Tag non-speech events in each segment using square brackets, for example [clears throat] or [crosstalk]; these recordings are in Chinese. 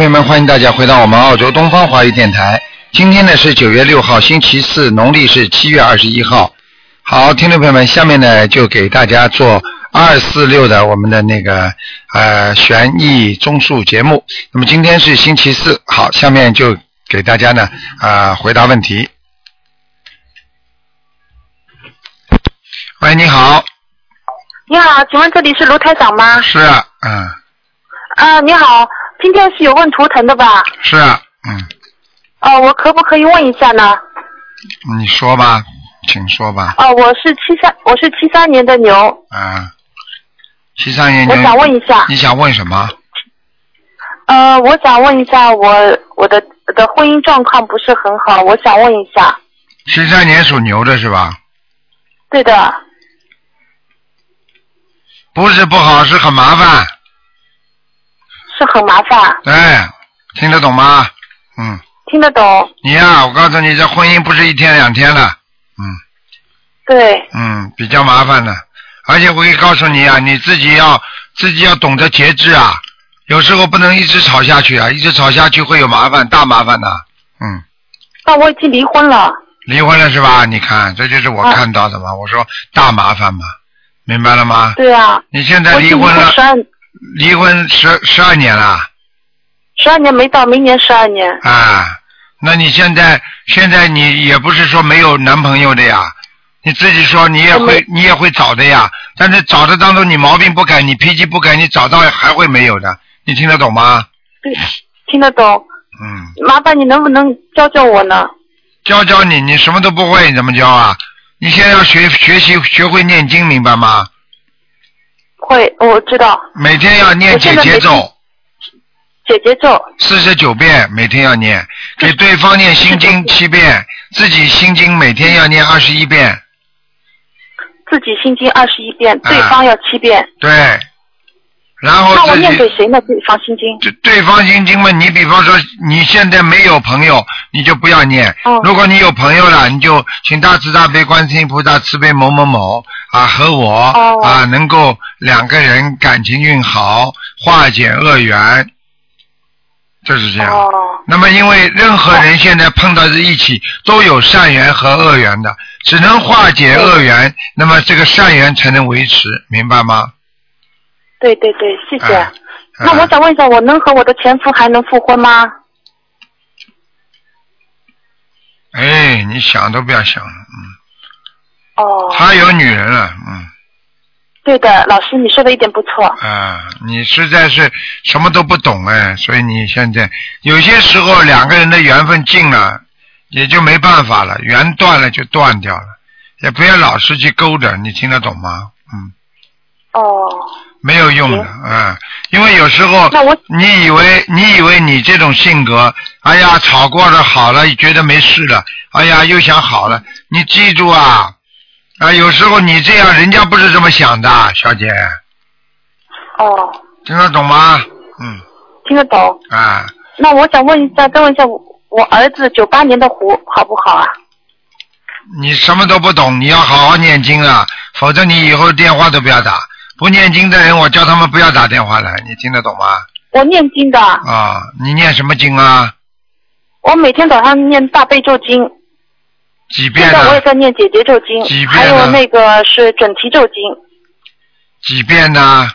朋友们，欢迎大家回到我们澳洲东方华语电台。今天呢是九月六号，星期四，农历是七月二十一号。好，听众朋友们，下面呢就给大家做二四六的我们的那个呃悬疑综述节目。那么今天是星期四，好，下面就给大家呢啊、回答问题。喂，你好，你好，请问这里是卢台长吗？是啊，嗯，啊，你好，今天是有问图腾的吧？是啊，嗯，哦、我可不可以问一下呢？你说吧，请说吧，哦、我是七三，我是七三年的牛，嗯，七三年牛，我想问一下，你想问什么？呃，我想问一下我我的我的婚姻状况不是很好，我想问一下。七三年属牛的是吧？对的，不是不好，是很麻烦。是很麻烦，对，听得懂吗？嗯，听得懂？你呀、我告诉你，这婚姻不是一天两天的，嗯对，嗯，比较麻烦的。而且我可以告诉你啊，你自己要自己要懂得节制啊，有时候不能一直吵下去啊，一直吵下去会有麻烦，大麻烦的。嗯，那我已经离婚了。离婚了是吧？你看，这就是我啊看到的嘛。我说大麻烦嘛，明白了吗？对啊，你现在离婚了离婚十十二年了。十二年没到，明年十二年。啊，那你现在现在你也不是说没有男朋友的呀，你自己说你也我会你也会找的呀，但是找的当中你毛病不改，你脾气不改，你找到还会没有的，你听得懂吗？对，听得懂。嗯，麻烦你能不能教教我呢？教教你，你什么都不会，你怎么教啊？你现在要学学习学会念经，明白吗？会，我知道。每天要念姐姐咒。姐姐咒，四十九遍，每天要念，给对方念心经七遍，自己心经每天要念二十一遍，自己心经二十一遍，啊。对方要七遍。对，然后那我自己念给谁呢？对方心经。对对方心经嘛，你比方说你现在没有朋友，你就不要念。哦如果你有朋友了，你就请大慈大悲观世音菩萨慈悲某某某啊和我、哦啊能够两个人感情运好，化解恶缘，就是这样。哦，那么，因为任何人现在碰到在一起都有善缘和恶缘的，只能化解恶缘，那么这个善缘才能维持，明白吗？对对对，谢谢。啊那我想问一下，我能和我的前夫还能复婚吗？哎，你想都不要想了，嗯，哦，他有女人了，嗯，对的，老师你说的一点不错。啊，你实在是什么都不懂哎，所以你现在有些时候两个人的缘分尽了，也就没办法了，缘断了就断掉了，也不要老是去勾着，你听得懂吗？嗯，哦，没有用的，行嗯，因为有时候那我你以为你以为你这种性格，哎呀，吵过了好了，觉得没事了，哎呀，又想好了，你记住啊，啊，有时候你这样，人家不是这么想的，小姐，哦，听得懂吗？嗯，听得懂。啊，那我想问一下，再问一下，我我儿子九八年的虎好不好啊？你什么都不懂，你要好好念经啊，否则你以后电话都不要打。不念经的人，我叫他们不要打电话来，你听得懂吗？我念经的，啊，你念什么经啊？我每天早上念大悲咒经，几遍现在我也？在念姐姐咒经几，遍还有那个是准提咒经。几遍呢？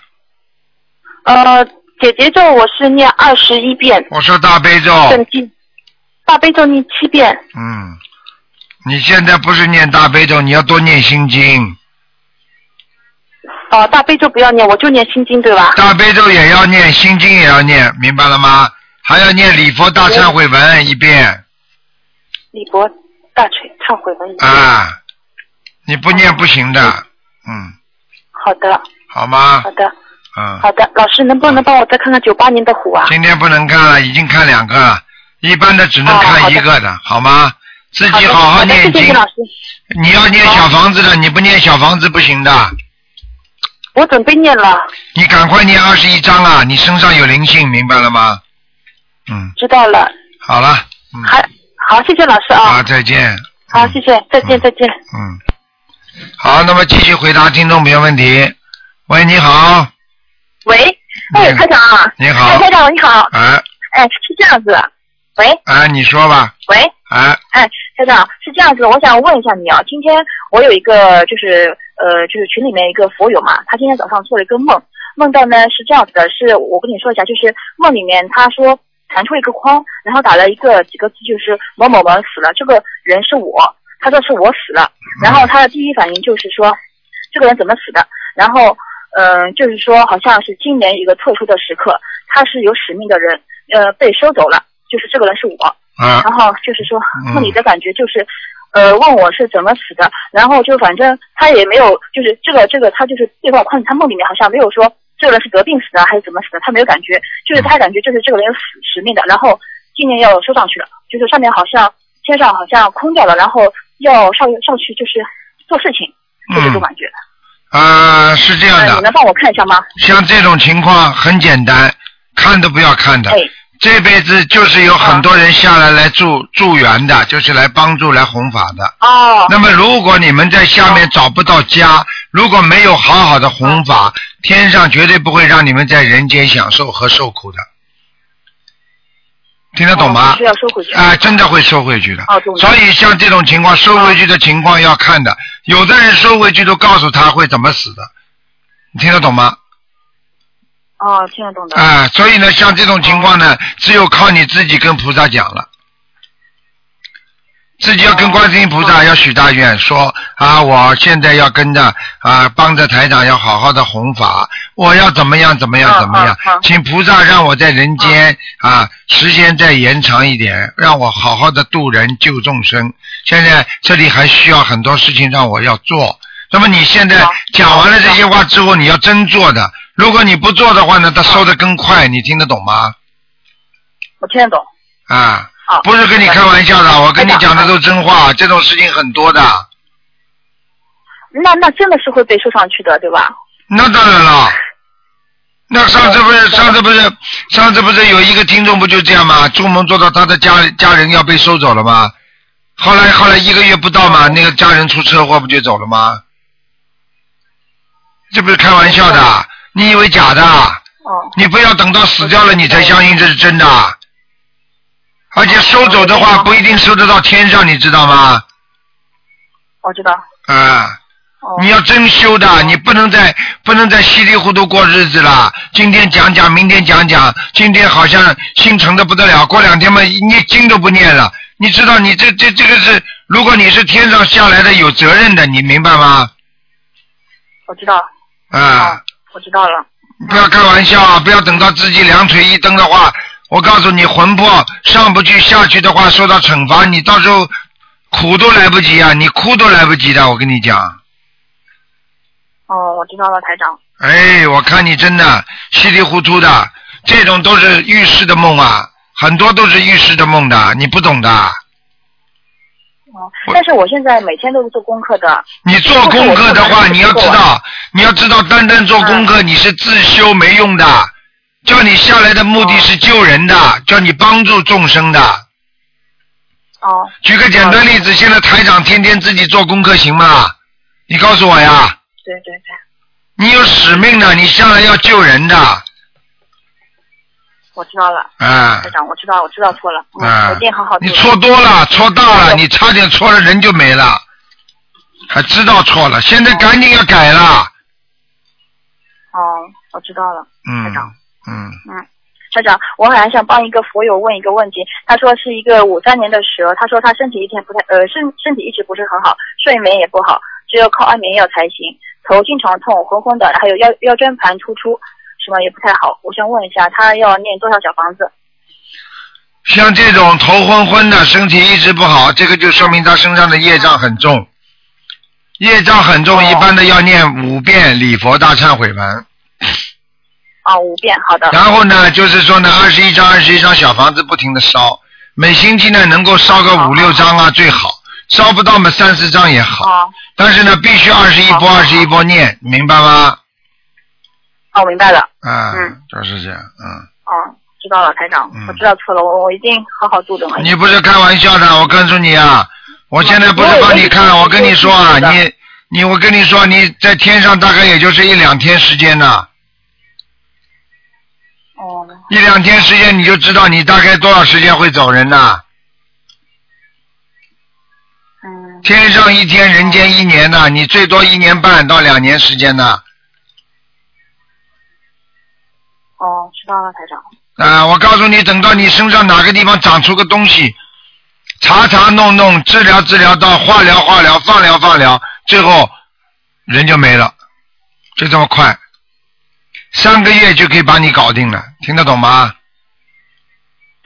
呃，姐姐咒我是念二十一遍，我说大悲咒。准提大悲咒念七遍。嗯，你现在不是念大悲咒，你要多念心经。哦、大悲咒不要念，我就念心经，对吧？大悲咒也要念，心经也要念，明白了吗？还要念礼佛大忏悔文一遍礼佛大忏忏悔文一遍。啊！你不念不行的，嗯，好的，好吗好？的，嗯，好的。老师能不能帮我再看看九八年的虎啊？今天不能看了，已经看两个了，一般的只能看一个的，好吗？自己好，好念经谢谢老，师。你要念小房子的，你不念小房子不行的，我准备念了，你赶快念二十一章啊！你身上有灵性，明白了吗？嗯，知道了。好了，嗯，还好，谢谢老师啊好，。再见。好，嗯谢谢，再见，嗯再见。嗯，好，那么继续回答听众朋友问题。喂，你好，喂，哎，台长啊，你好哎，台长你好，哎，哎，是这样子。喂，哎，你说吧，喂，哎，哎，台长是这样子，我想问一下你啊，今天我有一个就是呃就是群里面一个佛友嘛，他今天早上做了一个梦，梦到呢是这样子的，是我跟你说一下，就是梦里面他说弹出一个框，然后打了一个几个字，就是某某某死了，这个人是我，他说是我死了，然后他的第一反应就是说这个人怎么死的，然后嗯、呃就是说好像是今年一个特殊的时刻，他是有使命的人，呃被收走了，就是这个人是我，啊，然后就是说嗯梦里的感觉就是，呃，问我是怎么死的，然后就反正他也没有，就是这个这个他就是对方框，他梦里面好像没有说这个人是得病死的还是怎么死的，他没有感觉，就是他感觉就是这个人有死使命的，然后今年要收上去了，就是上面好像天上好像空掉了，然后要上上去就是做事情，就这种感觉。啊，是这样呃，你，能帮我看一下吗？像这种情况很简单，看都不要看的。哎，这辈子就是有很多人下来来助助缘的，就是来帮助、来弘法的。哦，那么，如果你们在下面找不到家，如果没有好好的弘法，天上绝对不会让你们在人间享受和受苦的。听得懂吗哦？是要收回去。啊，真的会收回去的。所以像这种情况，收回去的情况要看的。有的人收回去都告诉他会怎么死的，你听得懂吗？哦，听得懂的。啊，所以呢，像这种情况呢，只有靠你自己跟菩萨讲了。自己要跟观世音菩萨要许大愿，说啊，我现在要跟着啊，帮着台长要好好的弘法，我要怎么样怎么样嗯怎么样请菩萨让我在人间啊时间再延长一点，让我好好的度人救众生。现在这里还需要很多事情让我要做。那么你现在讲完了这些话之后，你要真做的。如果你不做的话呢，他收的更快，你听得懂吗？我听得懂。啊，好，不是跟你开玩笑的，我跟你讲的都是真话，这种事情很多的。那那真的是会被收上去的，对吧？那当然了。那上次不是上次不是上次不是有一个听众不就这样吗？做梦做到他的家家人要被收走了吗？后来后来一个月不到嘛，那个家人出车祸不就走了吗？这不是开玩笑的，你以为假的？哦，你不要等到死掉了你才相信这是真的。而且收走的话不一定收得到天上，你知道吗？我知道。啊。哦，你要真修的，你不能再不能再稀里糊涂过日子了。今天讲讲，明天讲讲，今天好像心诚的不得了，过两天嘛，念经都不念了。你知道，你这这这个是，如果你是天上下来的，有责任的，你明白吗？我知道。啊，我知道了。不要开玩笑啊！不要等到自己两腿一蹬的话，我告诉你，魂魄上不去下去的话，受到惩罚，你到时候苦都来不及啊，你哭都来不及的，我跟你讲。哦，我知道了，台长。哎，我看你真的稀里糊涂的，这种都是预示的梦啊，很多都是预示的梦的，你不懂的。哦，但是我现在每天都是做功课的。你做功课的话，你要知啊道，你要知道，单单做功课你是自修没用的，叫你下来的目的是救人的，叫你帮助众生的。哦，举个简单例子，现在台长天天自己做功课行吗？你告诉我呀，对对对。你有使命的，你下来要救人的，我知道了，啊台长，我知道，我知道错了，嗯，啊我一定好好。你错多了，错大了，你差点错了人就没了，还知道错了，现在赶紧要改了。哦，我知道了，嗯台长。嗯，嗯台长，我还想帮一个佛友问一个问题。他说是一个五三年的蛇，他说他身体一天不太呃身身体一直不是很好，睡眠也不好，只有靠安眠药才行，头经常痛，昏昏的，还有腰腰椎盘突出，什么也不太好。我想问一下，他要念多少小房子？像这种头昏昏的，身体一直不好，这个就说明他身上的业障很重。业障很重，哦一般的要念五遍礼佛大忏悔文。啊，五遍，好的。然后呢，就是说呢，二十一张、二十一张小房子不停的烧，每星期呢能够烧个五六张啊最好，烧不到嘛三四张也好。哦，但是呢，必须二十一波、好二十一波念，明白吗？哦，我明白了。嗯，嗯。就是这样，嗯。哦，知道了，台长嗯，我知道错了，我我一定好好度的嘛。你不是开玩笑的，我告诉你啊，我现在不是帮你看，我跟你说啊，你你我跟你说，你在天上大概也就是一两天时间呢，哦，一两天时间你就知道你大概多少时间会走人呐、嗯，天上一天，人间一年呐、你最多一年半到两年时间呐、知道了，台长。啊，我告诉你，等到你身上哪个地方长出个东西，查查弄弄，治疗治疗，到化疗化疗，放疗放疗，最后人就没了，就这么快，三个月就可以把你搞定了，听得懂吗？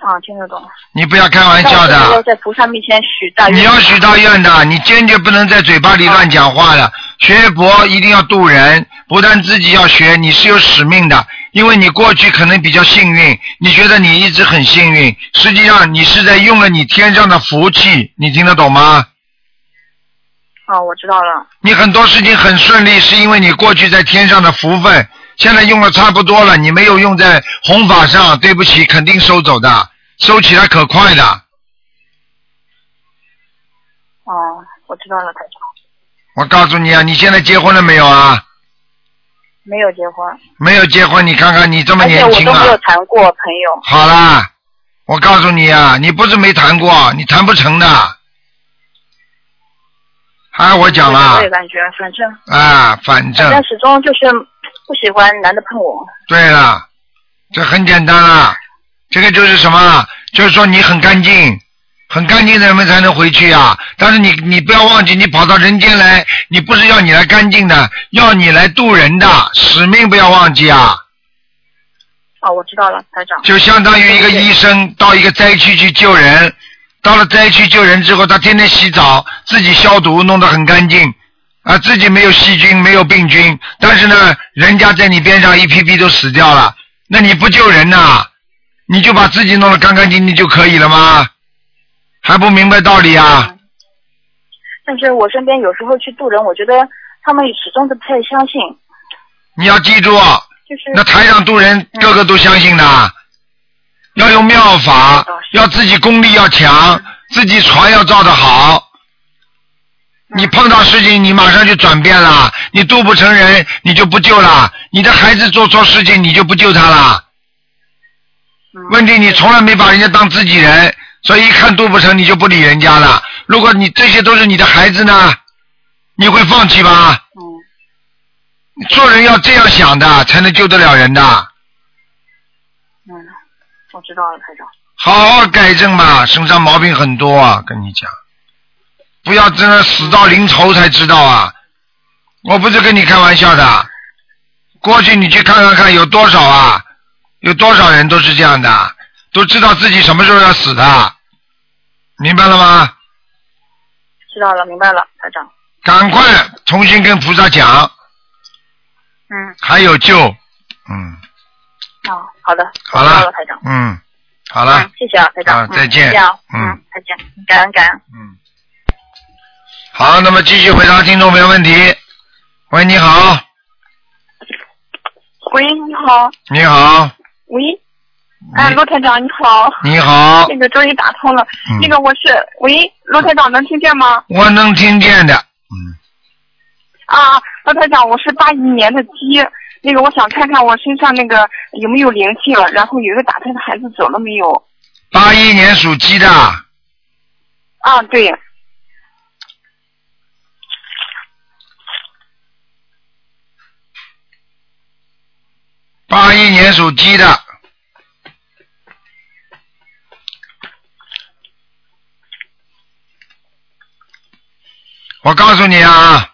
啊，听得懂。你不要开玩笑的要的，在菩萨面前许大愿。你要许大愿的，你坚决不能在嘴巴里乱讲话的。学佛一定要度人，不但自己要学，你是有使命的。因为你过去可能比较幸运，你觉得你一直很幸运，实际上你是在用了你天上的福气，你听得懂吗？哦，我知道了。你很多事情很顺利，是因为你过去在天上的福分，现在用了差不多了，你没有用在弘法上，对不起，肯定收走的，收起来可快的。哦，我知道了，台长。我告诉你啊，你现在结婚了没有啊？没有结婚，没有结婚，你看看你这么年轻啊我都没有！谈过朋友。好啦，我告诉你啊，你不是没谈过，你谈不成的。还我讲了我也感觉，反正啊，反反正但始终就是不喜欢男的碰我。对了，这很简单啊，这个就是什么？就是说你很干净，很干净的人们才能回去啊。但是你你不要忘记，你跑到人间来，你不是要你来干净的，要你来渡人的，使命不要忘记啊。哦，我知道了，台长。就相当于一个医生到一个灾区去救人，到了灾区救人之后，他天天洗澡，自己消毒，弄得很干净，啊，自己没有细菌，没有病菌，但是呢，人家在你边上一批批都死掉了，那你不救人呐、你就把自己弄得干干净净就可以了吗？还不明白道理啊？嗯但是我身边有时候去渡人，我觉得他们始终都不太相信，你要记住，就是那台上渡人个个都相信的，要用妙法，要自己功力要强，自己船要造得好。你碰到事情，你马上就转变了，你渡不成人，你就不救了。你的孩子做错事情，你就不救他了。嗯问题你从来没把人家当自己人，所以一看渡不成，你就不理人家了。如果你这些都是你的孩子呢，你会放弃吗？嗯做人要这样想的，才能救得了人的。嗯，我知道了，台长。好好改正嘛，身上毛病很多啊，跟你讲，不要真的死到临头才知道啊！我不是跟你开玩笑的，过去你去看看看有多少啊，有多少人都是这样的，都知道自己什么时候要死的，明白了吗？知道了，明白了，台长。赶快重新跟菩萨讲，嗯，还有救，嗯，好，好的，好了。台长。嗯，好了。嗯，，谢谢啊，台长。嗯啊再见嗯，再见，感恩感恩。嗯，好，那么继续回答听众朋友问题。喂，你好，喂，你好，你好，喂，哎，你罗台长你好，你好，[laughs] 那个终于打通了，嗯。那个我是喂，罗台长能听见吗？我能听见的，嗯，啊，罗台长，我是八一年的鸡，那个我想看看我身上那个有没有灵性了，然后有一个打胎的孩子走了没有？八一年属鸡的，啊，对，八一年属鸡的，我告诉你啊，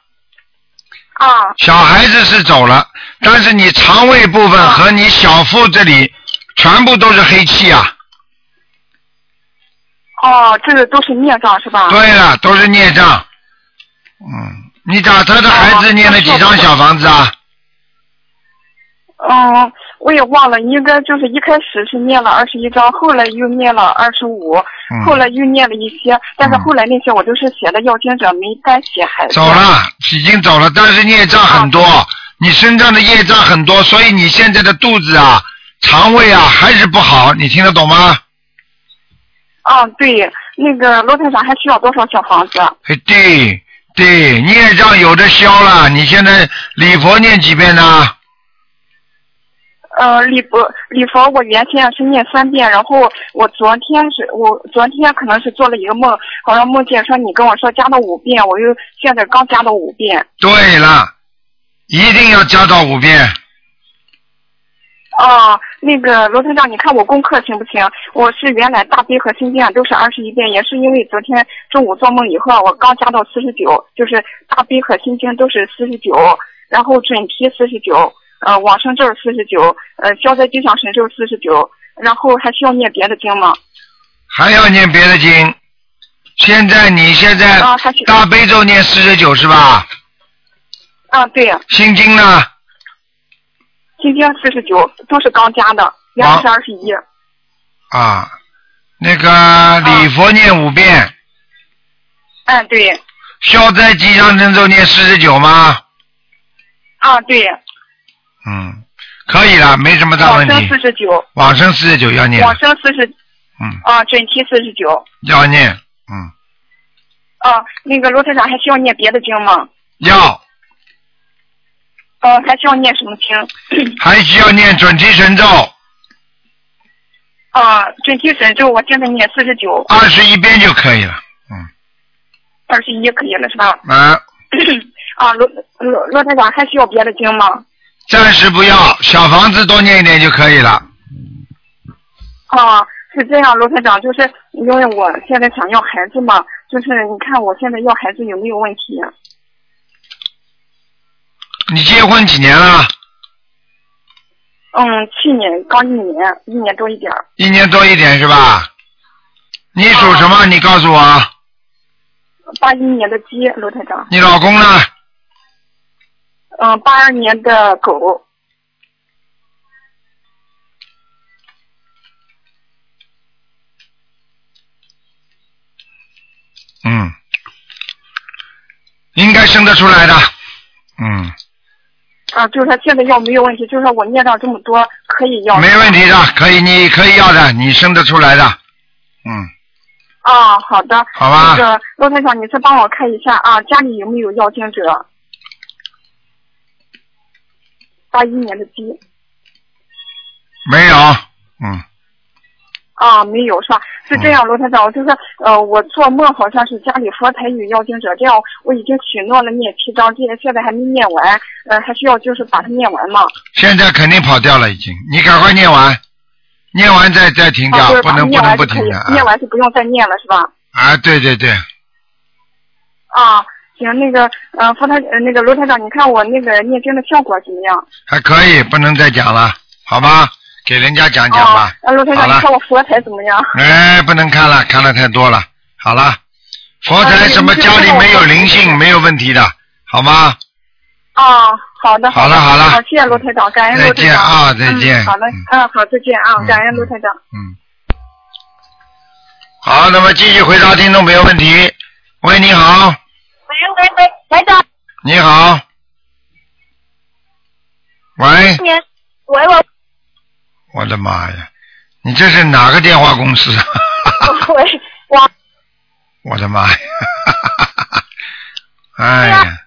啊，小孩子是走了，但是你肠胃部分和你小腹这里全部都是黑气啊。哦，这个都是孽障是吧？对了，都是孽障。嗯，你打他的孩子念了几张小房子啊？嗯，我也忘了，应该就是一开始是念了二十一章，后来又念了二十五，嗯后来又念了一些，但是后来那些我都是写的要经者，没单写孩子。走了，已经走了，但是孽障很多，你身上的业障很多，所以你现在的肚子啊、肠胃啊还是不好，你听得懂吗？啊，对，那个罗台长还需要多少小房子？哎，对对，孽障有的消了，你现在礼佛念几遍呢？呃，礼佛礼佛，我原先是念三遍，然后我昨天是我昨天可能是做了一个梦，好像梦见说你跟我说加到五遍，我又现在刚加到五遍。对了，一定要加到五遍。哦，那个罗村长，你看我功课行不行？我是原来大悲和心经都是二十一遍，也是因为昨天中午做梦以后，我刚加到四十九，就是大悲和心经都是四十九，然后准提四十九，呃，往生咒四十九，呃，消灾吉祥神咒四十九，然后还需要念别的经吗？还要念别的经。现在你现在啊，大悲咒念四十九是吧？啊，对，心经呢？心经四十九都是刚加的，原来是二十一。啊，那个礼佛念五遍，嗯，对，消灾吉祥神咒念四十九吗？啊，对，嗯，可以了，没什么大问题往生四。十九，往生四十九要念，往生四十，嗯，啊，准提四十九。要念，嗯，啊，那个罗台长还需要念别的经吗？要呃，还需要念什么经？[coughs] 还需要念准提神咒啊，准提神咒我现在念四十九，二十一遍就可以了，嗯，二十一可以了是吧？啊，[coughs] 啊，罗罗罗台长还需要别的经吗？暂时不要，小房子多念一点就可以了。啊，是这样，罗台长，就是因为我现在想要孩子嘛，就是你看我现在要孩子有没有问题？你结婚几年了？嗯，去年刚一年，一年多一点儿。一年多一点是吧？你属什么？你告诉我，八一年的鸡，罗台长。你老公呢？嗯，八二年的狗。嗯，应该生得出来的。嗯，啊，就是说现在要没有问题，就是说我念到这么多可以要。没问题的，可以，你可以要的，你生得出来的。嗯，啊，好的。好吧那个罗台长，你再帮我看一下啊，家里有没有要经者？八一年的鸡没有。嗯，啊，没有是吧？是这样，罗台长，就是呃，我做梦好像是家里佛台有妖精者，这样我已经许诺了念七章，这现在还没念完，呃，还需要就是把它念完嘛？现在肯定跑掉了，已经。你赶快念完，念完再再停啊，掉，就是不能不能不停的，念啊完就不用再念了是吧？啊！对对对，啊，行，那个呃，佛台呃那个罗台长，你看我那个念经的效果怎么样？还可以，不能再讲了，好吗？给人家讲讲吧啊。，呃，罗台长，你看我佛台怎么样？哎，不能看了，看了太多了。好了，佛台啊什么家里没有灵你性，没有问题的，好吗？啊，好的，好了好了好，谢谢罗台长，感恩罗台长。再见啊再见嗯好的嗯，嗯，好，再见啊嗯，感恩罗台长。嗯。好，那么继续回答听众朋友问题。喂，你好，喂喂喂，台长，你好。喂，喂喂我的妈呀，你这是哪个电话公司？喂，我我的妈呀！哎呀，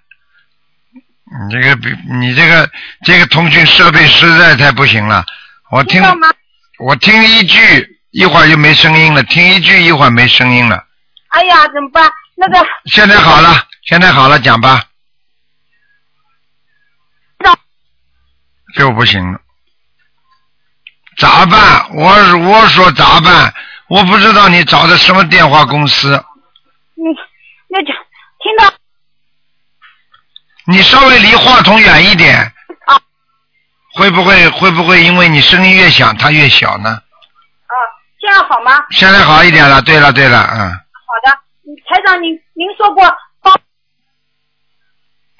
你这个比你这个这个通讯设备实在太不行了。我听听？我听一句，一会儿就没声音了；听一句，一会儿没声音了。哎呀，怎么办？那个现在好了，现在好了，讲吧。就不行了，咋办？我我说咋办？我不知道你找的什么电话公司，你那就听到你稍微离话筒远一点。啊会不会会不会因为你声音越响，它越小呢？啊，这样好吗？现在好一点了。对了对了，嗯，好的，嗯台长您您说过帮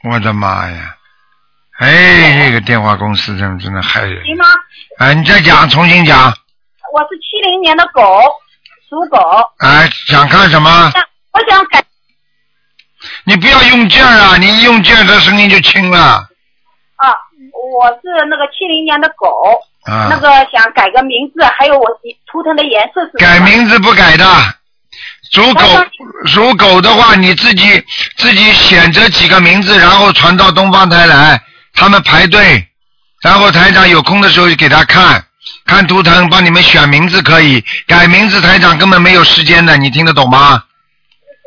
我的妈呀！哎，这个电话公司真真的害人。行吗？哎，你再讲，重新讲。我是七零年的狗，属狗，哎，想看什么？我想改你不要用劲儿啊！你一用劲儿，这声音就轻了。啊，我是那个七零年的狗，啊。那个想改个名字，还有我图腾的颜色是改名字不改的，属狗属狗的话，你自己自己选择几个名字，然后传到东方台来，他们排队，然后台长有空的时候就给他看，看图腾，帮你们选名字可以，改名字台长根本没有时间的，你听得懂吗？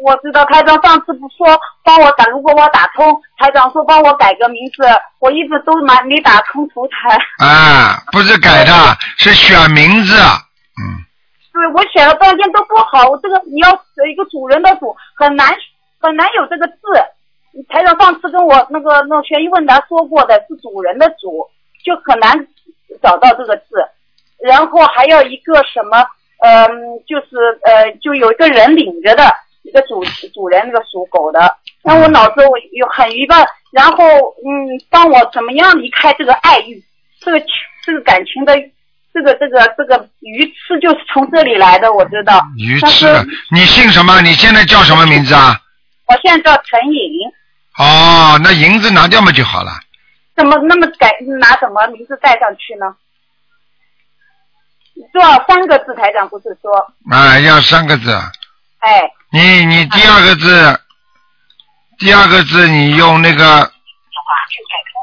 我知道台长上次不说帮我打，如果我打通，台长说帮我改个名字，我一直都没没打通图台。啊，不是改的，[laughs] 是选名字。嗯，对，我选了半天都不好，我这个你要一个主人的主很难很难有这个字。台长上次跟我那个那个悬疑问答说过的是主人的主，就很难找到这个字。然后还要一个什么，嗯，就是呃，就有一个人领着的一个主主人，那个属狗的。让我脑子我有很郁闷，然后嗯，帮我怎么样离开这个爱欲，这个这个感情的这个这个这个鱼翅就是从这里来的，我知道。鱼但是吃的，你姓什么？你现在叫什么名字啊？我现在叫陈颖，哦，那银子拿掉嘛就好了。怎么那么改拿什么名字带上去呢？多少三个字？台长不是说，啊，要三个字。哎，你你第二个字，第二个字你用那个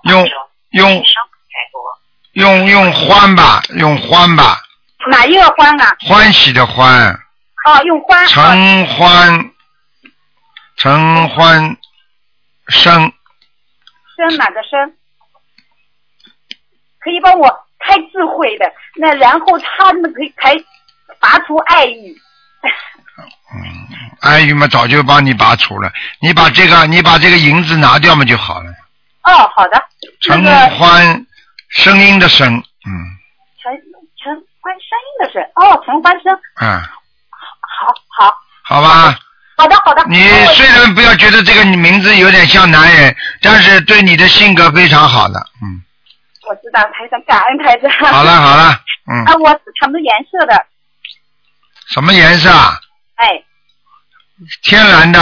用用用用欢吧，用欢吧，哪一个欢啊？欢喜的欢，哦，用欢。哦陈欢，承欢生，生哪个生？可以帮我开智慧的，那然后他们可以开拔除爱欲。爱玉嘛早就帮你拔除了，你把这个你把这个银子拿掉嘛就好了。哦，好的。那陈个欢，声音的声，嗯陈陈欢声音的声，哦，陈欢声，嗯，好好好吧。好的好的。你虽然不要觉得这个名字有点像男人，但是对你的性格非常好的，嗯。我知道台长，感恩台长。好了好了，嗯啊，，我是什么颜色的？什么颜色啊？哎，天然的，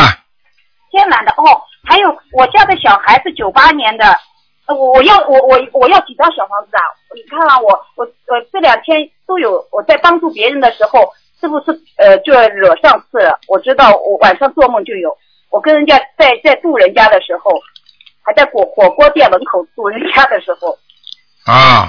天然的哦。还有我家的小孩是九八年的，呃我我要我我我要几张小房子啊？你看啊，我我我这两天都有我在帮助别人的时候，是不是呃就惹上事了？我知道我晚上做梦就有，我跟人家在在住人家的时候，还在火火锅店门口住人家的时候，啊，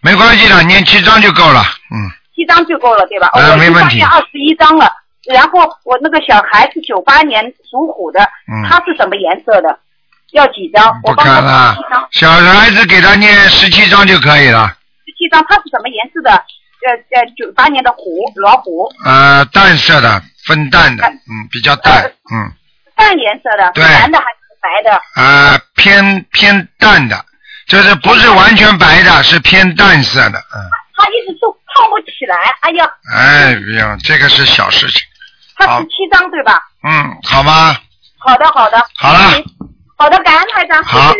没关系的，念七张就够了，嗯，七张就够了，对吧？呃我没问题二十一张了。然后我那个小孩是九八年属虎的，嗯他是什么颜色的？要几张？我不帮他看了七张，，小孩子给他念十七张就可以了，十七张，它是什么颜色的？呃呃，九八年的虎，老虎，呃，淡色的，分淡的，嗯，比较淡，嗯，淡颜色的，对蓝的还是白的？呃，偏偏淡的，就是不是完全白的，是偏淡色的，嗯，他一直都胖不起来，哎呀，哎，不用，这个是小事情，好他十七张对吧？嗯，好吗？好的，好的。好了好的，感恩台长。好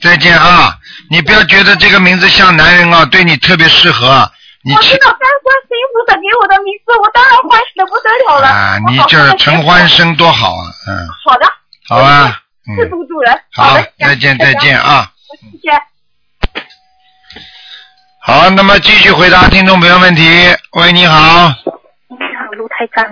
再见啊！你不要觉得这个名字像男人啊，对你特别适合。你去我知道三观世音菩萨给我的名字，我当然欢喜的不得了了。啊，你我好就是陈欢生多好啊！嗯，好的，好吧，自嗯，度助人。好的，再见再见，啊！谢谢。好，那么继续回答听众朋友问题。喂，你好，你好，卢台长。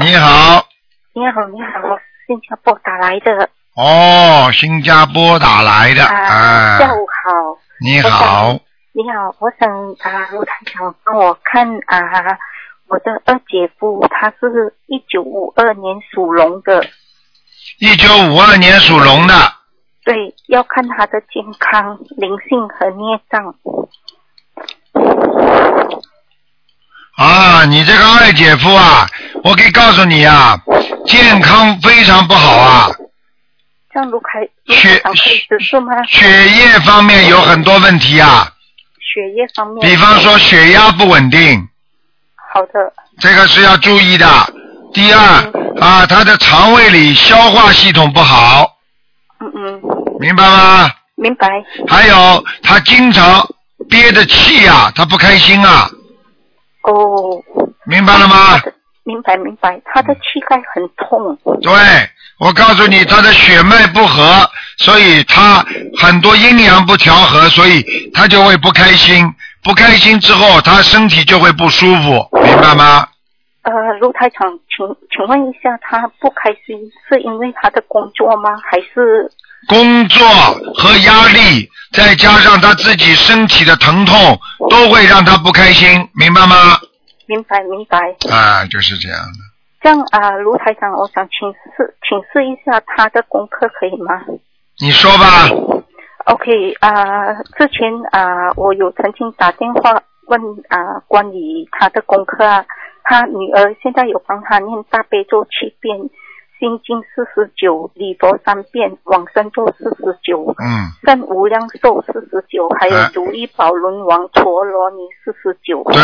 你好，你好，你好，新加坡打来的哦，新加坡打来的啊，下午好。你好，你好，我想啊，卢台长帮我看啊，我的二姐夫他是一九五二年属龙的，一九五二年属龙的，对，要看他的健康、灵性和孽障。啊，你这个二姐夫啊，我可以告诉你啊，健康非常不好啊，这样卢凯血台长可以指示吗？血液方面有很多问题啊，血液方面。比方说血压不稳定，好的，这个是要注意的。第二啊，他的肠胃里消化系统不好，嗯嗯，明白吗？明白。还有他经常憋着气呀、他不开心啊，哦，明白了吗？明白明白，他的膝盖很痛。对，我告诉你，他的血脉不和，所以他很多阴阳不调和，所以他就会不开心。不开心之后，他身体就会不舒服，明白吗？呃，卢台长，请请问一下，他不开心是因为他的工作吗？还是工作和压力，再加上他自己身体的疼痛，都会让他不开心，明白吗？明白明白？啊，就是这样的。这样啊，卢台长，我想请示请示一下他的功课可以吗你说吧，？OK 啊、之前啊、我有曾经打电话问啊、关于他的功课啊，他女儿现在有帮他念大悲咒七遍，心经四十九，礼佛三遍，往生咒四十九。嗯，圣无量寿四十九，还有啊如意宝轮王陀罗尼四十九，对，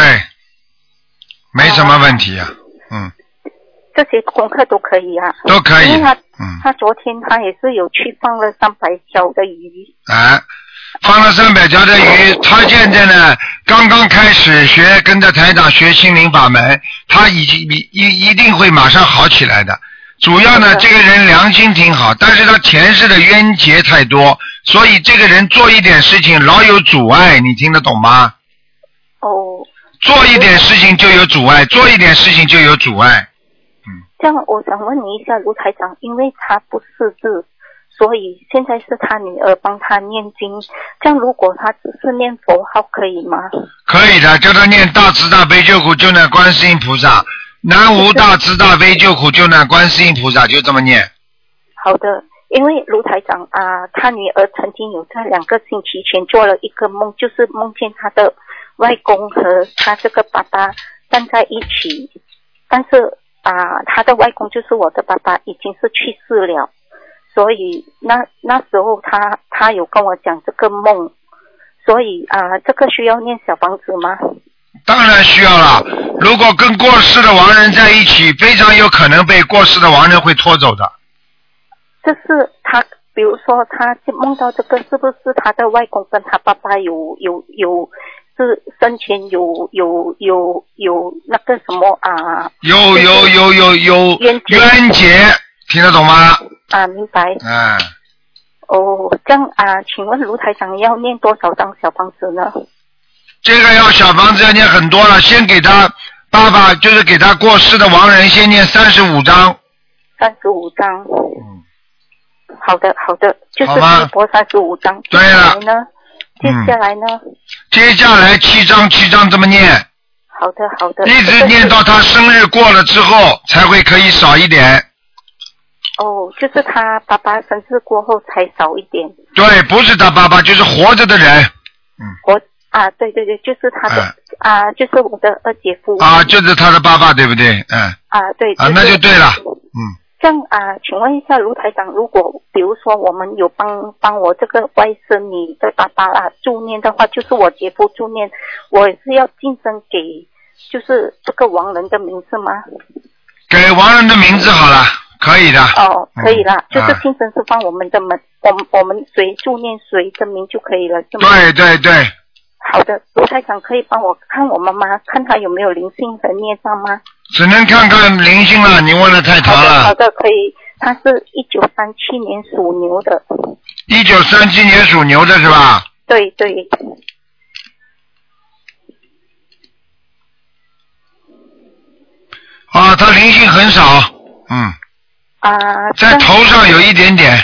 没什么问题啊，嗯，这些功课都可以啊。都可以因为，他嗯，他昨天他也是有去放了三百条的鱼，哎，放了三百条的鱼，他现在呢刚刚开始学，跟着台长学心灵法门，他已经一一一定会马上好起来的。主要呢，这个人良心挺好，但是他前世的冤结太多，所以这个人做一点事情老有阻碍，你听得懂吗？哦，做一点事情就有阻碍，做一点事情就有阻碍。嗯这样我想问你一下，卢台长，因为他不识字，所以现在是他女儿帮他念经，这样如果他只是念佛号可以吗？可以的，叫他念大慈大悲救苦救难观世音菩萨，南无大慈大悲救苦救难观世音菩萨，就这么念。好的，因为卢台长啊，他女儿曾经有在两个星期前做了一个梦，就是梦见他的外公和他这个爸爸站在一起，但是啊，他的外公就是我的爸爸，已经是去世了，所以那那时候他他有跟我讲这个梦，所以啊，这个需要念小房子吗？当然需要了。如果跟过世的亡人在一起，非常有可能被过世的亡人会拖走的。这是他，比如说他梦到这个，是不是他的外公跟他爸爸有有有是生前有有有有那个什么啊有有有有有冤结冤结，听得懂吗？啊？明白嗯，哦，这样啊？请问卢台长要念多少张小房子呢？这个要小房子要念很多了，先给他爸爸，就是给他过世的亡人先念三十五张。三十五张。嗯，好的，好的，就是好吗念佛三十五张。对了接下来呢？接嗯下来呢？接下来七章七章这么念，好的，好的。一直念到他生日过了之后，才会可以少一点。哦，就是他爸爸生日过后才少一点。对，不是他爸爸，就是活着的人嗯。活啊，对对对，就是他的、嗯啊，就是我的二姐夫啊，就是他的爸爸，对不对？嗯，啊，对啊，那就对了。嗯，这样啊，请问一下卢台长，如果比如说我们有帮帮我这个外甥女的爸爸啊助念的话，就是我姐夫助念，我也是要晋升给就是这个亡人的名字吗？给亡人的名字好了，可以的。哦，可以了，嗯就是啊晋升是放我们的门，我们我们谁助念谁的名就可以了，是吗？对对对，好的，卢台长可以帮我看我妈妈，看她有没有灵性和孽障吗？只能看看灵性了。你问的太长好的，好。的，可以。他是一九三七年属牛的，一九三七年属牛的是吧？对对。啊，他灵性很少，嗯，啊，在头上有一点点。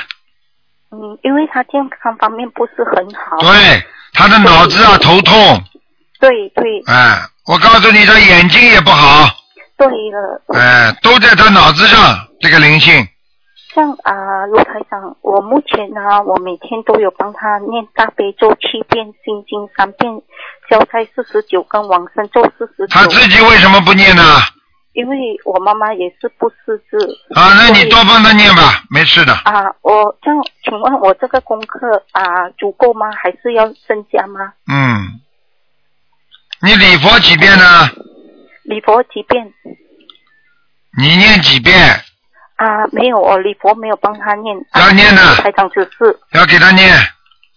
嗯，因为他健康方面不是很好。对，他的脑子啊头痛，对对哎，我告诉你，他眼睛也不好，对了，哎，都在他脑子上这个灵性。像啊，卢台长，我目前呢，我每天都有帮他念大悲咒七遍，心经三遍，消灾四十九跟往生咒四十九他。自己为什么不念呢？因为我妈妈也是不识字。啊，那你多帮他念吧，没事的。啊，我这样，请问我这个功课啊足够吗？还是要增加吗？嗯，你礼佛几遍呢？礼佛几遍？你念几遍？啊，没有，哦礼佛没有帮他念。要念的啊台长指示要给他念，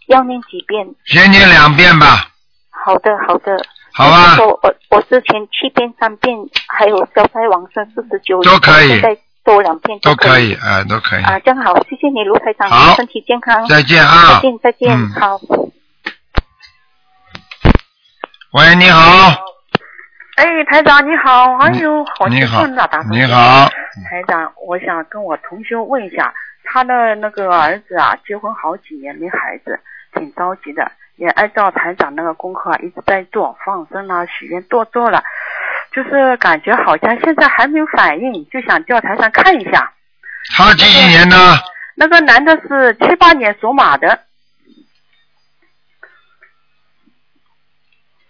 要念几遍？先念两遍吧，好的，好的。好吧我我之前七遍、三遍，还有消灾往生四十九，都可以再多两遍都可以，啊，都可以。啊，这样好，谢谢你，卢台长，好身体健康，再见啊再见，再见，嗯好。喂，你好，哎，台长你好，哎呦，好你好兴奋呐，打通你好，台长，我想跟我同学问一下，他的那个儿子啊，结婚好几年没孩子，挺着急的，也按照台长那个功课啊一直在做，放生啦、许愿多做了，就是感觉好像现在还没有反应，就想叫台上看一下。他几几年呢？那个男的是七八年属马的，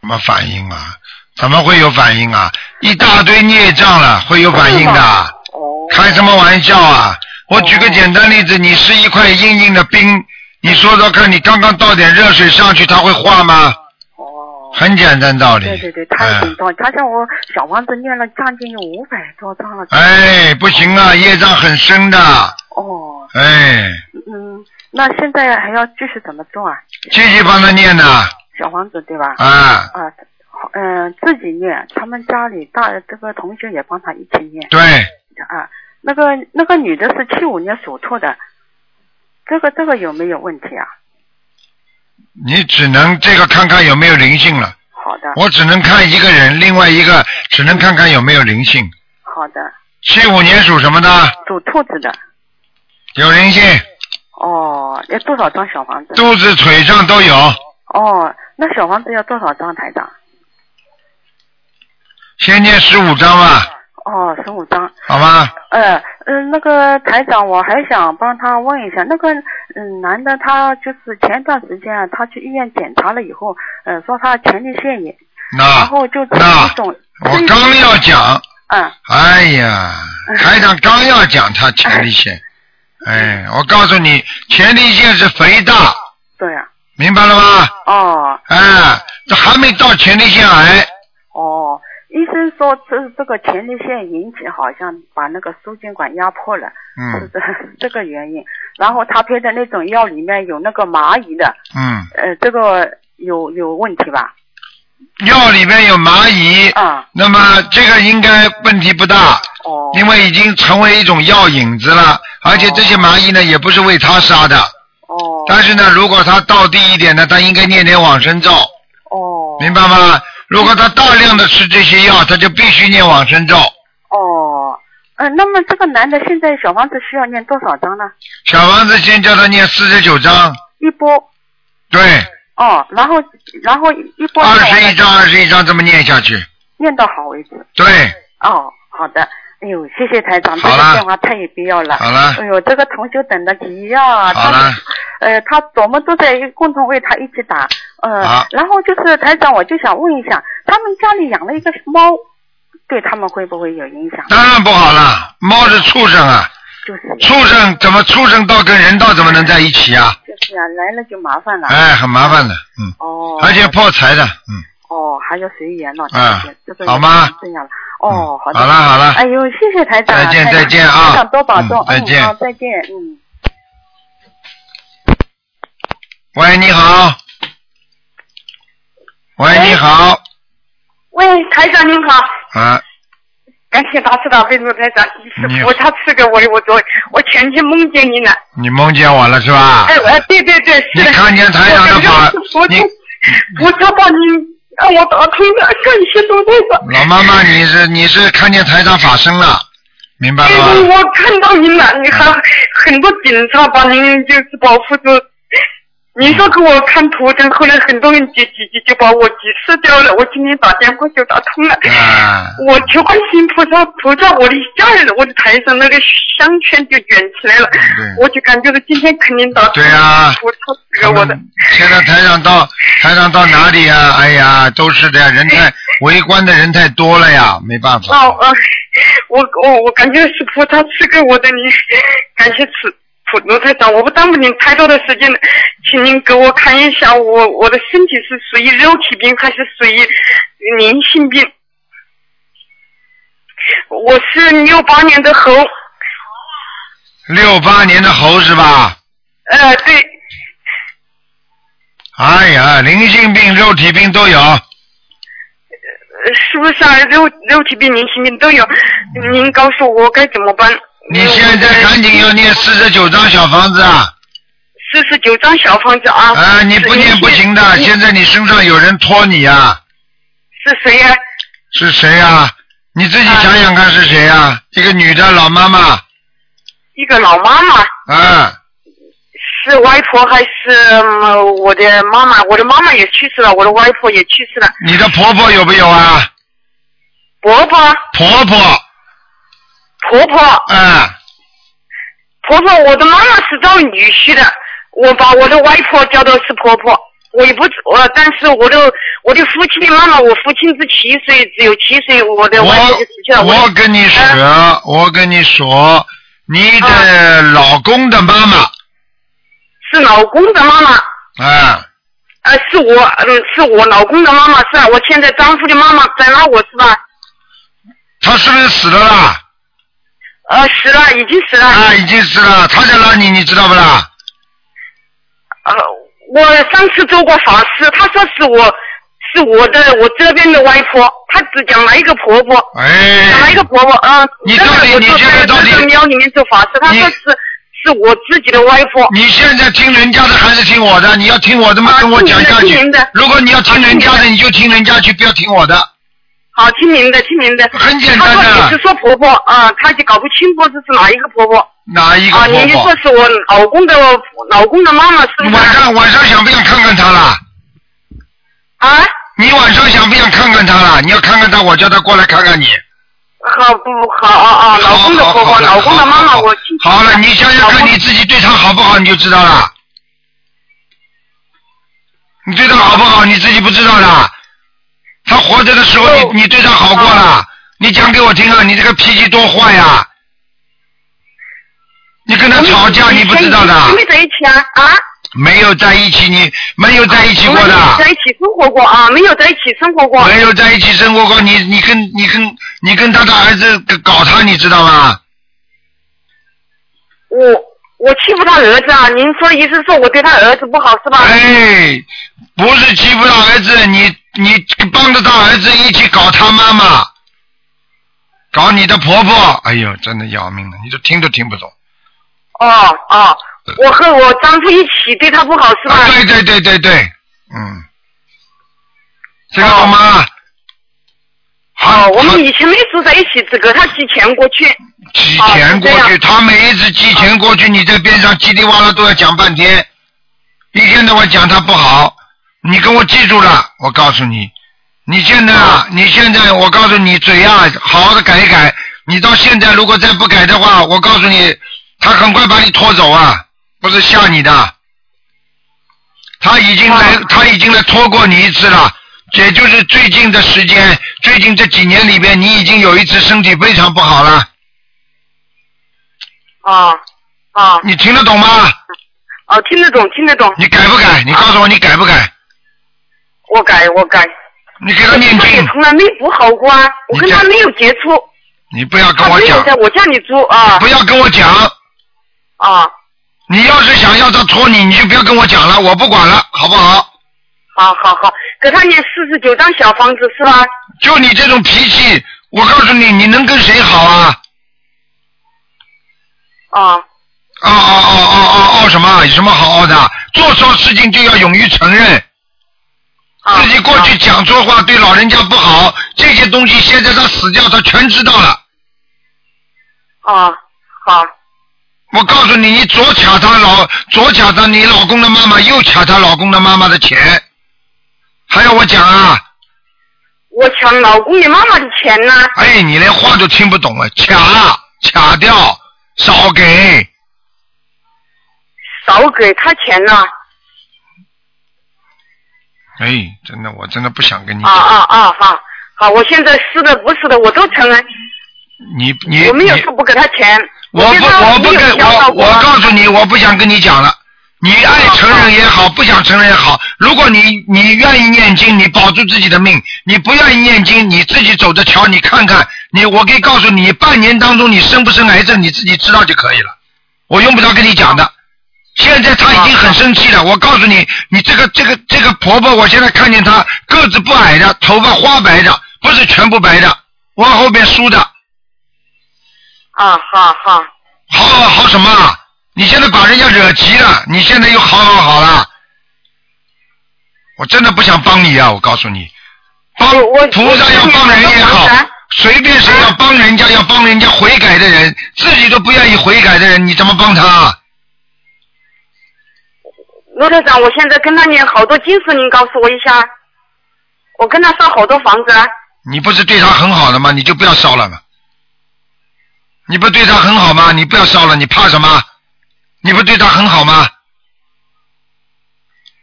什么反应啊？怎么会有反应啊？一大堆孽障了，会有反应的。哦，开什么玩笑啊！我举个简单例子，你是一块硬硬的冰，你说说看，你刚刚倒点热水上去，它会化吗？哦，很简单道理。对对对，他也挺哎多，他像我小王子念了将近有五百多章了。哎，不行啊，业障很深的。哦，哎，嗯，那现在还要继续怎么做啊？继续帮他念呢。小王子对吧？啊，啊，好嗯、自己念，他们家里大这个同学也帮他一起念对，啊。那个那个女的是七五年属兔的，这个这个有没有问题啊？你只能这个看看有没有灵性了。好的，我只能看一个人，另外一个只能看看有没有灵性。好的，七五年属什么的？属兔子的。有灵性，哦，要多少张小房子？肚子、腿上都有。哦，那小房子要多少张台长？先念十五章吧，哦，十五张。好吗？呃嗯，那个台长，我还想帮他问一下，那个嗯男的他就是前段时间啊，他去医院检查了以后，呃说他前列腺炎，然后就吃那一种，我刚要讲，嗯哎呀，台长刚要讲他前列腺，[laughs] 哎，我告诉你，前列腺是肥大，对啊，明白了吗？哦哎，这还没到前列腺癌，哦，医生说这这个前列腺引起好像把那个输精管压迫了，是 [laughs] 嗯这这个原因，然后他配的那种药里面有那个蚂蚁的，嗯，呃，这个有有问题吧？药里面有蚂蚁，啊，那么这个应该问题不大，哦，因为已经成为一种药引子了，而且这些蚂蚁呢也不是为他杀的，哦，但是呢，如果他到地一点呢，他应该念点往生咒，哦，明白吗？如果他大量的吃这些药，他就必须念往生咒。哦，呃，那么这个男的现在小房子需要念多少章呢？小房子先叫他念四十九章，一波，对，哦，然后然后一波二十一章，二十一章这么念下去，念到好为止。对，哦，好的。哎呦，谢谢台长，这个电话太有必要了。好了哎呦，这个同学等的急呀、他好了，呃，他我们都在共同为他一起打，呃，然后就是台长，我就想问一下，他们家里养了一个猫，对他们会不会有影响？当然不好了，猫是畜生啊，就是畜生怎么畜生道跟人道怎么能在一起啊？就是啊，来了就麻烦了。哎，很麻烦的，嗯，哦。而且破财的，嗯，哦，还要随缘了，嗯这个这个好吗这样了。哦，好的。好了好了哎呦，谢谢台长。再见再见啊台长多保重。嗯再见再见。嗯。喂，你好，喂，你好，喂，台长您好，啊，感谢大慈大悲卢台长，你是菩萨赐给我的，我昨我前天梦见你了，你梦见我了是吧？哎，我对对对，你是的，看见台长的法我你菩萨把您让我打通的，感谢卢台长。老妈妈，你是你是看见台长法身了，明白吗？我看到您了，你还很多警察把您就是保护住。您说给我看图腾，后来很多人就就就就把我急死掉了。我今天打电话就打通了。啊，我求观世音菩萨，菩萨我的家人，我的台上那个香圈就卷起来了，我就感觉到今天肯定打通对啊菩萨赐给我的。现在台上到台上到哪里呀、哎呀，都是的呀，人太围观的人太多了呀，没办法。哦哦，我我我感觉是菩萨赐给我的，你感谢慈普罗台长，我不耽误您太多的时间了，请您给我看一下我我的身体是属于肉体病还是属于灵性病？我是六八年的猴，六八年的猴是吧？呃，对，哎呀，灵性病、肉体病都有。呃是不是啊？肉肉体病、灵性病都有，您告诉我该怎么办？你现在赶紧要念四十九张小房子啊！四十九张小房子啊！啊，你不念不行的，现在你身上有人拖你呀、是谁呀、是谁呀、你自己想想看是谁呀、一个女的老妈妈，一个老妈妈，啊，是外婆还是、嗯我的妈妈？我的妈妈也去世了，我的外婆也去世了。你的婆婆有没有啊？婆婆、婆婆，婆婆、嗯，婆婆，我的妈妈是做女婿的，我把我的外婆叫的是婆婆。我也不知我，但是我的我的父亲的妈妈，我父亲是七岁，只有七岁，我的外婆就死去了。我我跟你说，嗯我跟你说，你的老公的妈妈，是老公的妈妈，啊，呃，是我，嗯，是我老公的妈妈，是啊？我现在丈夫的妈妈在拉我是吧？他是不是死了啦？呃，死了，已经死了。啊，已经死了，他在拉你，你知道不啦？呃，我上次做过法事，他说是我是我的我这边的外婆，他只讲了一个婆婆，哎，讲了一个婆婆，啊、你到底你现在到底这个庙里面做法事，他说是是我自己的外婆。你现在听人家的还是听我的？你要听我的吗？啊跟我讲下去。如果你要听人家的，你就听人家去，不要听我的。好，听您的，听您的。很简单的他说你是说婆婆啊、他就搞不清楚这是哪一个婆婆哪一个啊？婆婆您就说？是我老公的老公的妈妈是？晚上晚上想不想看看她啦？啊？你晚上想不想看看她啦？你要看看她，我叫她过来看看你。好不好啊啊！老公的婆婆，老公的妈妈，我好了，你想想看你自己对她好不好，你就知道了。你对她好不好，你自己不知道的。她活着的时候，哦你你对他好过了。你讲给我听啊，你这个脾气多坏呀、你跟他吵架，你不知道的。没没在一起啊啊！没有在一起，你没有在一起过的没有，在一起生活过啊，没有在一起生活过。没有在一起生活过。你你跟你跟你跟他的儿子搞他，你知道吗？我我欺负他儿子啊！您说意思说我对他儿子不好是吧？哎，不是欺负他儿子，你你帮着他儿子一起搞他妈妈，搞你的婆婆。哎呦，真的要命了，你都听都听不懂。哦哦，我和我丈夫一起对他不好是吧？啊，对对对对对，嗯，这个懂吗？好，哦，我们以前没住在一起，只给他寄钱过去。寄钱过去，他每一次寄钱过去，你在边上叽里哇啦都要讲半天，一天到晚讲他不好，你跟我记住了，我告诉你，你现在啊，你现在我告诉你嘴啊，好好的改一改，你到现在如果再不改的话，我告诉你，他很快把你拖走啊，不是吓你的，他已经来，他已经来拖过你一次了。也就是最近的时间，最近这几年里边，你已经有一次身体非常不好了。啊啊你听得懂吗？哦，听得懂，听得懂。你改不改？你告诉我你改不改？我改，我改。你给他念经，从来没不好过啊，我跟他没有接触，你不要跟我讲，我家里住啊不要跟我讲。啊，你要是想要他拖你，你就不要跟我讲了，我不管了，好不好？好好好，给他念四十九张小房子是吧？就你这种脾气，我告诉你，你能跟谁好啊？啊哦哦哦哦哦哦什么？有什么好傲的？做错事情就要勇于承认。啊自己过去讲错话，对老人家不好，这些东西现在他死掉，他全知道了。啊好我告诉你，你左卡他老，左卡他你老公的妈妈，右卡他老公的妈妈的钱，还要我讲啊？我抢老公的妈妈的钱呢、哎，你连话都听不懂啊，卡卡掉，少给，少给他钱呢、哎，真的，我真的不想跟你啊啊啊好好，我现在是的不是的我都承认，你你你我没有说不给他钱，我不我不跟没有交道我我告诉你，我不想跟你讲了。你爱承认也好，不想承认也好，如果你你愿意念经，你保住自己的命；你不愿意念经，你自己走着瞧。你看看，你我可以告诉你，半年当中你生不生癌症，你自己知道就可以了。我用不着跟你讲的。现在她已经很生气了，我告诉你，你这个这个这个婆婆，我现在看见她个子不矮的，头发花白的，不是全部白的，往后边梳的。啊好好好好好什么啊？你现在把人家惹急了，你现在又好好好了。我真的不想帮你啊！我告诉你，帮菩萨要帮人也好，随便谁要帮人家要帮人家悔改的人，自己都不愿意悔改的人，你怎么帮他？罗队长，我现在跟他念好多经书，您告诉我一下。我跟他烧好多房子啊。你不是对他很好的吗？你就不要烧了嘛。你不对他很好吗？你不要烧了，你怕什么？你不对他很好吗？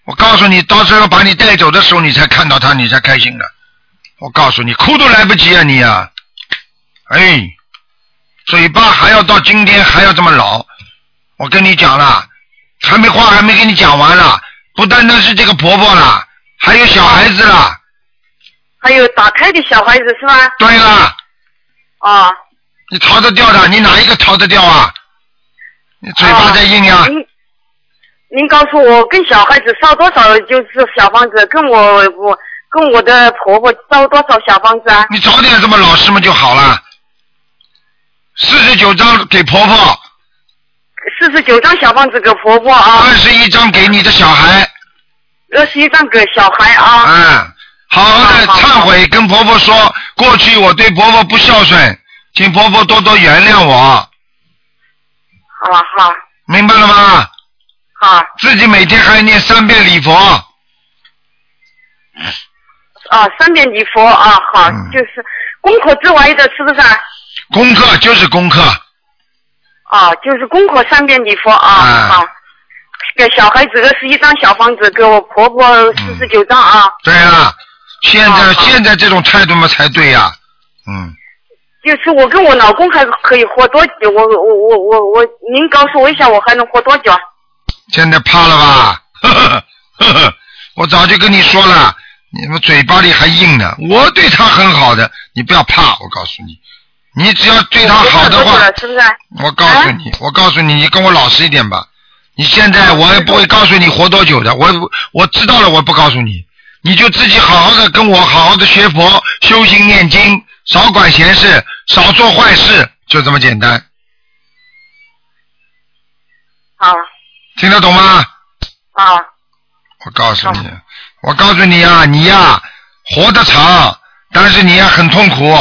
我告诉你，到时候把你带走的时候，你才看到他，你才开心的。我告诉你，哭都来不及啊你啊！哎，嘴巴还要到今天还要这么老。我跟你讲了，还没话还没跟你讲完了，不单单是这个婆婆了，还有小孩子了。还有打胎的小孩子是吧？对了，啊。你逃得掉的，你哪一个逃得掉啊？你嘴巴在硬呀、啊您您告诉我，跟小孩子烧多少就是小房子，跟我我跟我的婆婆烧多少小房子啊？你早点这么老实嘛就好了。四十九张给婆婆，四十九张小房子给婆婆啊，二十一张给你的小孩。二十一张给小孩啊。嗯，好好的忏悔，跟婆婆说，过去我对婆婆不孝顺，请婆婆多多原谅我，好好。明白了吗？好。自己每天还念三遍礼佛，啊，三遍礼佛啊，好，嗯。就是功课之外的，是不是啊？功课就是功课，啊，就是功课三遍礼佛啊，啊。好。给小孩子二十一张小房子，给我婆婆四十九张啊。对啊，现在好好。现在这种态度嘛才对呀、嗯，就是我跟我老公还可以活多久？我我我我我，您告诉我一下，我还能活多久？啊现在怕了吧？呵呵呵呵，我早就跟你说了，你们嘴巴里还硬呢。我对他很好的，你不要怕，我告诉你，你只要对他好的话是不是？我告诉你，我告诉你，你跟我老实一点吧。你现在我也不会告诉你活多久的，我我知道了，我不告诉你，你就自己好好的跟我好好的学佛、修心、念经，少管闲事，少做坏事，就这么简单，好听得懂吗？啊我告诉你，我告诉你啊，你呀、活得长，但是你也很痛苦，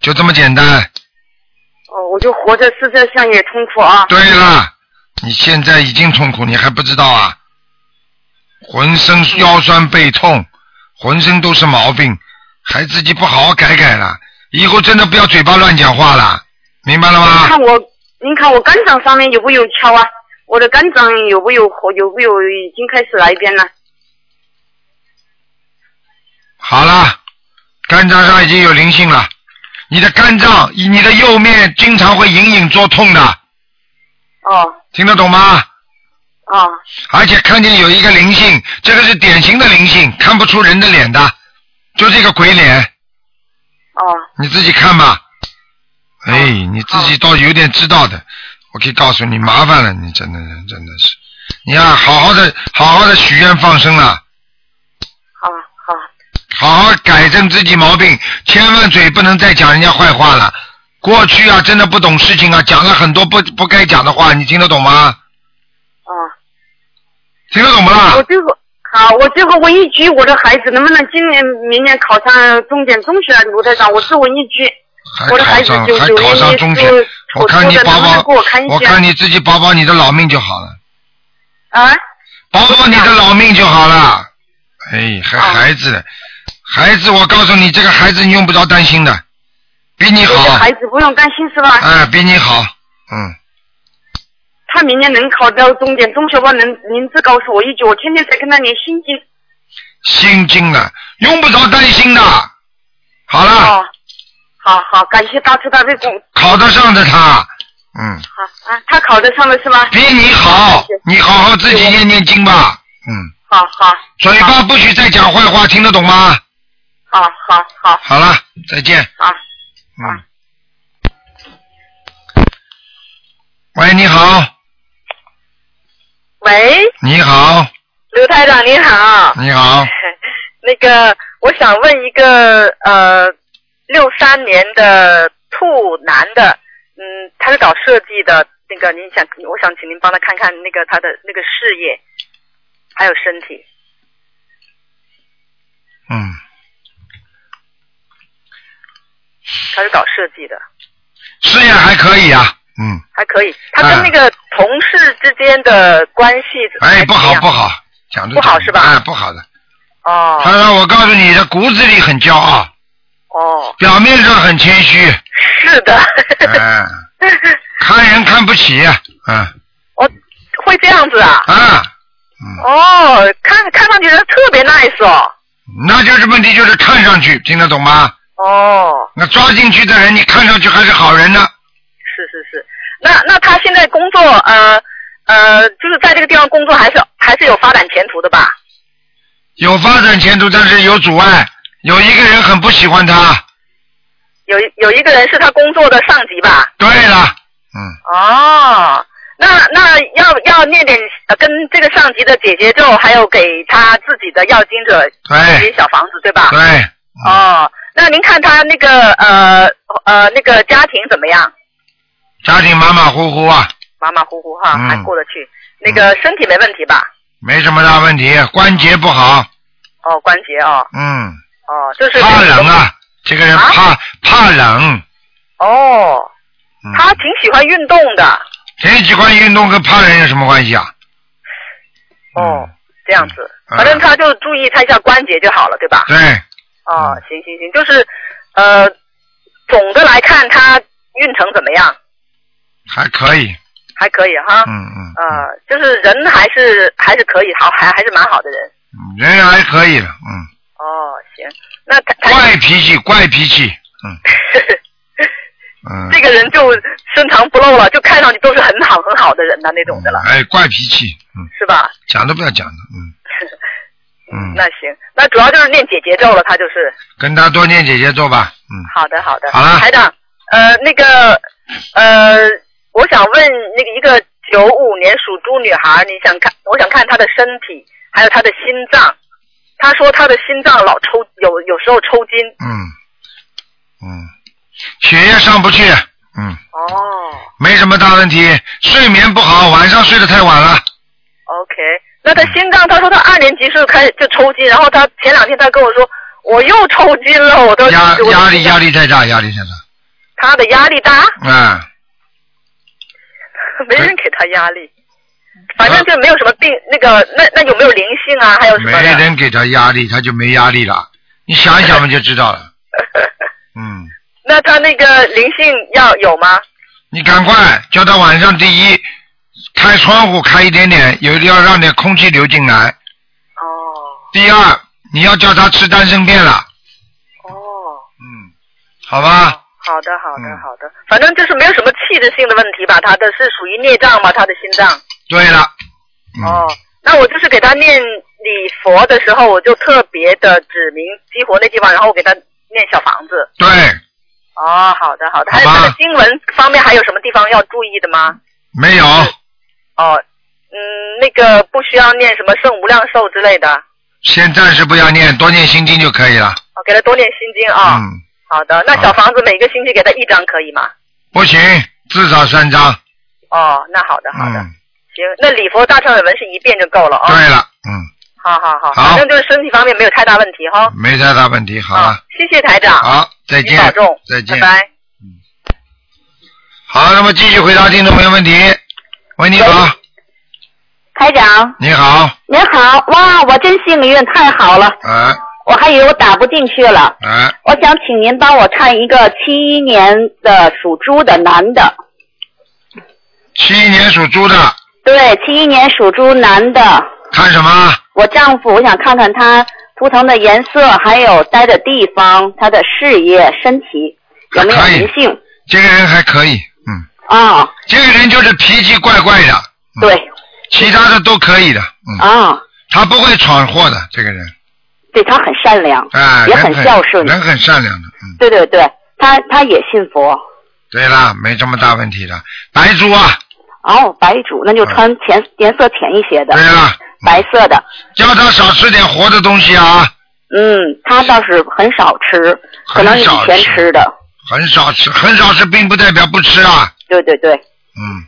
就这么简单。哦，我就活着实在上也痛苦啊。对了，你现在已经痛苦，你还不知道啊？浑身腰酸背痛，浑身都是毛病，还自己不好好改改了，以后真的不要嘴巴乱讲话了，明白了您吗？看我，您看我肝脏上面有没有敲啊？我的肝脏有没有活？有没有已经开始来变了？好了，肝脏上已经有灵性了，你的肝脏，你的右面经常会隐隐作痛的，哦听得懂吗？哦而且看见有一个灵性，这个是典型的灵性，看不出人的脸的，就这个鬼脸，哦你自己看吧。哎，你自己倒有点知道的，我可以告诉你，麻烦了，你真的真的是，你要好好的好好的许愿放生了，好好好好改正自己毛病，千万嘴不能再讲人家坏话了。过去啊，真的不懂事情啊，讲了很多不不该讲的话，你听得懂吗？啊。听得懂不啦好，我最后问一句，我的孩子能不能今年、明年考上重点中学啊？卢台长，我是问一句。还我的孩子考上还考上中学，我看你保保给我看你自己保保你的老命就好了，啊？保保你的老命就好了。哎，还啊孩子呢，孩子，我告诉你，这个孩子你用不着担心的，比你好，孩子不用担心是吧？哎，比你好，嗯，他明年能考到重点中学吧？能，您只告诉我一句，我天天在跟他念心经。心经啊，用不着担心的。好了，哦，好好，感谢大慈大悲公。考得上的他，嗯，好啊，他考得上的是吧？比你好，你好好自己念念经吧，嗯，好好嘴巴不许再讲坏话，听得懂吗？好好好好了，再见。啊。嗯。喂，你好，喂，你好，刘台长你好。你好，[laughs] 那个，我想问一个呃，六三年的兔男的，嗯，他是搞设计的，那个您想，我想请您帮他看看那个他的那个事业，还有身体。嗯，他是搞设计的，事业还可以啊，嗯，还可以。他跟那个同事之间的关系哎，不好不好，讲的不好是吧？哎，不好的。哦。他说：“我告诉你，他骨子里很骄傲，哦，表面上很谦虚，是的，哎，[laughs] 看人看不起，嗯我会这样子啊？啊，哦，看看上去人特别 nice 哦。那就是问题，就是看上去，听得懂吗？哦，那抓进去的人，你看上去还是好人呢。那那他现在工作呃呃，就是在这个地方工作，还是还是有发展前途的吧？有发展前途，但是有阻碍。有一个人很不喜欢他。有一有一个人是他工作的上级吧？对了，嗯哦，那那要要念点呃跟这个上级的姐姐咒，还有给他自己的要经者对写小房子，对吧？对，哦，那您看他那个呃呃那个家庭怎么样？家庭马马虎虎啊，马马虎虎哈，嗯。还过得去。那个身体没问题吧？没什么大问题，关节不好，哦，关节哦，嗯，哦，就是怕冷啊，这个人怕怕冷，哦，嗯。他挺喜欢运动的。挺喜欢运动跟怕冷有什么关系啊？哦，这样子，嗯。反正他就注意他一下关节就好了，对吧？对，哦，行行行，就是呃，总的来看他运程怎么样？还可以，还可以哈。嗯嗯，呃，就是人还是还是可以，好，还还是蛮好的人。人还可以的，嗯，哦，行，那他他怪脾气，怪脾气，嗯。[laughs] 嗯，这个人就深藏不露了，就看上去都是很好很好的人呐、那种的了，哎，怪脾气，嗯，是吧？讲都不要讲了，嗯。[laughs] 嗯，那行，那主要就是念姐姐咒了，他就是。跟他多念姐姐咒吧，嗯，好的，好的。好了。台长，呃，那个，呃，我想问那个一个九五年属猪女孩，你想看，我想看她的身体，还有她的心脏。她说她的心脏老抽，有有时候抽筋。嗯嗯，血液上不去，嗯，哦没什么大问题，睡眠不好，晚上睡得太晚了，，OK。那她心脏，她说她二年级时候开始就抽筋，然后她前两天她跟我说我又抽筋了，我都压压力压力太大，压力太大，她的压力大，啊，[laughs] 没人给他压力。反正就没有什么病，那个那那有没有灵性啊？还有什没么没？人给他压力，他就没压力了，你想一想嘛就知道了，[laughs] 嗯。那他那个灵性要有吗？你赶快叫他晚上第一开窗户开一点点，有要让点空气流进来。哦。第二，你要叫他吃丹参片了。哦。嗯，好吧。好的，好的，嗯好的。反正就是没有什么器质性的问题吧？他的是属于孽障吧？他的心脏？对了，嗯哦，那我就是给他念礼佛的时候，我就特别的指明激活那地方，然后我给他念小房子。对，哦，好的，好的。还有经文方面还有什么地方要注意的吗？没有，哦，嗯，那个不需要念什么圣无量寿之类的，先暂时不要念，多念心经就可以了。哦，给他多念心经啊。嗯，好的，那小房子每个星期给他一张可以吗？不行，至少三张。哦，那好的，好的，嗯，行，那礼佛大忏悔文是一遍就够了啊、对了，嗯，好好好，反正就是身体方面没有太大问题哈。没太大问题，好了，谢谢台长。好，再见您保重，再见。拜拜。好，那么继续回答听众朋友问题。喂，你好，台长，你好，你好，哇，我真幸运，太好了，哎我还以为我打不进去了。啊，我想请您帮我看一个七一年的属猪的男的，七一年属猪的，对，七一年属猪男的，看什么？我丈夫，我想看看他图腾的颜色，还有待的地方，他的事业、身体有没有灵性。这个人还可以，嗯，啊？这个人就是脾气怪怪的，对。其他的都可以的，嗯，啊，他不会闯祸的，这个人，对他很善良，哎，也很孝顺人很善良的，嗯，对对对，他他也信佛。对啦，没这么大问题的，白猪啊，哦，白猪那就穿浅颜色浅一些的，对啦，白色的。叫他少吃点活的东西啊，嗯，他倒是很少吃，可能以前吃的。很少吃，很少吃并不代表不吃啊，对对对，嗯，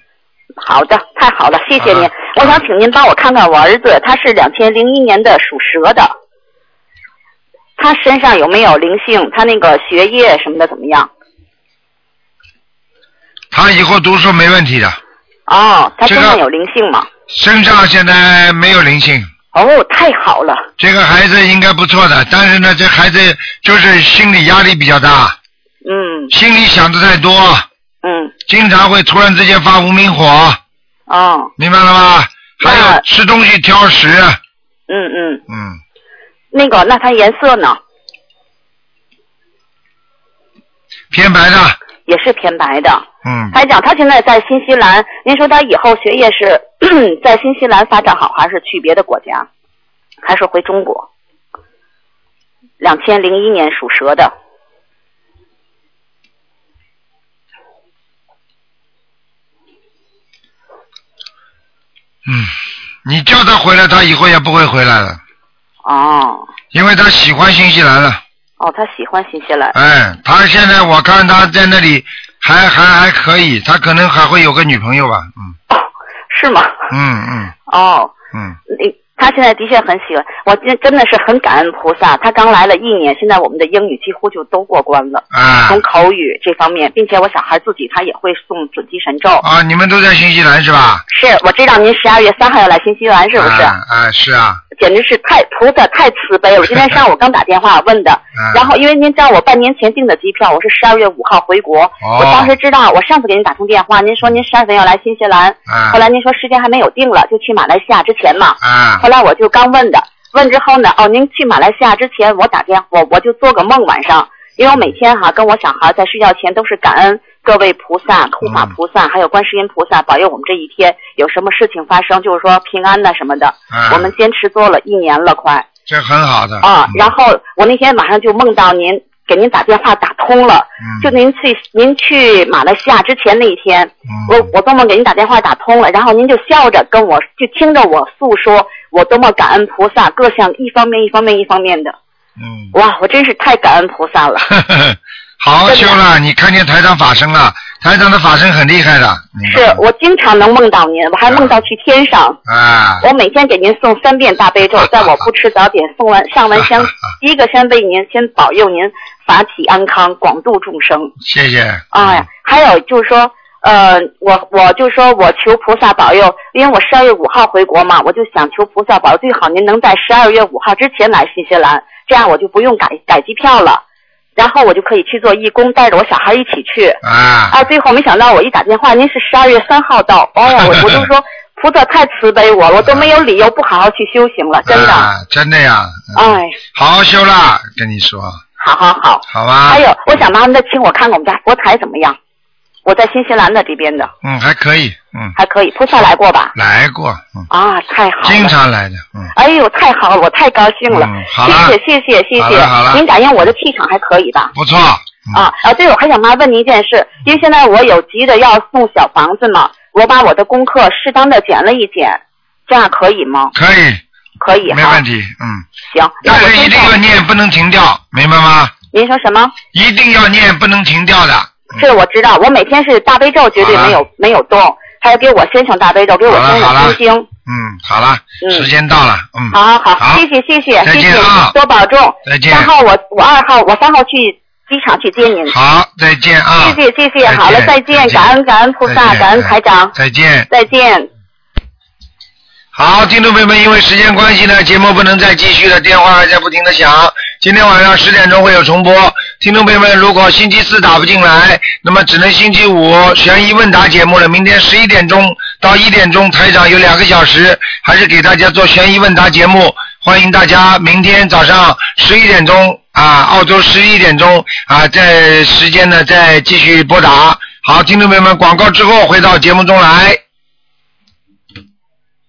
好的，太好了，谢谢您。我想请您帮我看看我儿子，他是两千零一年的属蛇的，他身上有没有灵性？他那个学业什么的怎么样？他以后读书没问题的，哦，他身上有灵性吗？身上现在没有灵性。哦，太好了。这个孩子应该不错的，但是呢，这孩子就是心理压力比较大，嗯心里想的太多，嗯，经常会突然之间发无名火，哦，明白了吗？还有吃东西挑食，嗯嗯，嗯，那个，那它颜色呢？偏白的，也是偏白的。嗯，还讲，他现在在新西兰，您说他以后学业是 [clears throat] 在新西兰发展好，还是去别的国家，还是回中国？两千零一年属蛇的，嗯，你叫他回来，他以后也不会回来了，哦因为他喜欢新西兰了。哦，他喜欢新西兰。哎，他现在我看他在那里还还还可以，他可能还会有个女朋友吧，嗯是吗？嗯嗯哦，嗯，你他现在的确很喜欢，我真真的是很感恩菩萨。他刚来了一年，现在我们的英语几乎就都过关了，啊从口语这方面，并且我小孩自己他也会送准提神咒。啊，你们都在新西兰是吧？是，我知道您十二月三号要来新西兰，是不是？啊啊，是啊，简直是太菩萨太慈悲了！我今天上午刚打电话问的，[laughs] 啊。然后因为您知道我半年前订的机票，我是十二月五号回国，哦。我当时知道，我上次给您打通电话，您说您十二月份要来新西兰，啊。后来您说时间还没有定了，就去马来西亚之前嘛，啊。后来我就刚问的，问之后呢，哦，您去马来西亚之前，我打电我我就做个梦晚上，因为我每天哈跟我小孩在睡觉前都是感恩各位菩萨、护法菩萨，还有观世音菩萨保佑我们这一天有什么事情发生，就是说平安呐什么的。嗯我们坚持做了一年了，快这很好的啊。嗯然后我那天马上就梦到您给您打电话打通了，嗯就您去您去马来西亚之前那一天，嗯我我做梦给您打电话打通了，然后您就笑着跟我就听着我诉说我多么感恩菩萨，各项一方面一方面一方面的，嗯，哇，我真是太感恩菩萨了。[laughs] 好好修了，你看见台长法身了，台长的法身很厉害的，是我经常能梦到您，我还梦到去天上。啊，我每天给您送三遍大悲咒，在我不吃早点送完上完香，第一个先为您先保佑您法体安康，广度众生。谢谢，哎呀，还有就是说，呃，我我就说我求菩萨保佑，因为我十二月五号回国嘛，我就想求菩萨保佑，最好您能在十二月五号之前来新西兰，这样我就不用改改机票了，然后我就可以去做义工，带着我小孩一起去。啊，啊，最后没想到我一打电话，您是十二月三号到，哎呀，[laughs] 我我就说菩萨太慈悲我了，我都没有理由不好好去修行了，真的。啊，真的呀，哎，好好修啦，跟你说，好好好。好吧还，有，我想麻烦再请我看看我们家佛台怎么样？我在新西兰的这边的嗯，还可以，嗯，还可以，菩萨来过吧？来过，嗯，啊，太好了。经常来的，嗯，哎呦，太好了，我太高兴了。嗯好了谢谢谢谢谢谢。您感应我的气场还可以吧？不错，嗯啊啊，对，我还想麻烦问您一件事，因为现在我有急着要送小房子嘛，我把我的功课适当的减了一减，这样可以吗？可以，可以。没问题，嗯，行，那但是一定要念，不能停掉，明白吗？您说什么？一定要念，不能停掉的。是我知道，我每天是大悲咒绝对没有没有动，还要给我先生大悲咒，给我先生心经。嗯，好了，嗯时间到了，嗯，好好好谢谢谢谢再谢谢见啊，多保重。再见三号我我二号我三号去机场去接您。好，再见啊，谢谢谢谢，好了再见，感恩感恩菩萨，感恩台长，再见。再见。好，听众朋友们，因为时间关系呢，节目不能再继续了，电话还在不停的响。今天晚上十点钟会有重播。听众朋友们，如果星期四打不进来，那么只能星期五悬疑问答节目了。明天十一点钟到一点钟，台长有两个小时，还是给大家做悬疑问答节目。欢迎大家明天早上十一点钟啊，澳洲十一点钟啊，在时间呢再继续拨打。好，听众朋友们，广告之后回到节目中来。